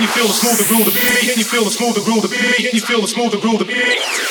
and you feel the smooth The groove the beat, and you feel the smooth The groove the beat, and you feel the smooth The groove the beat.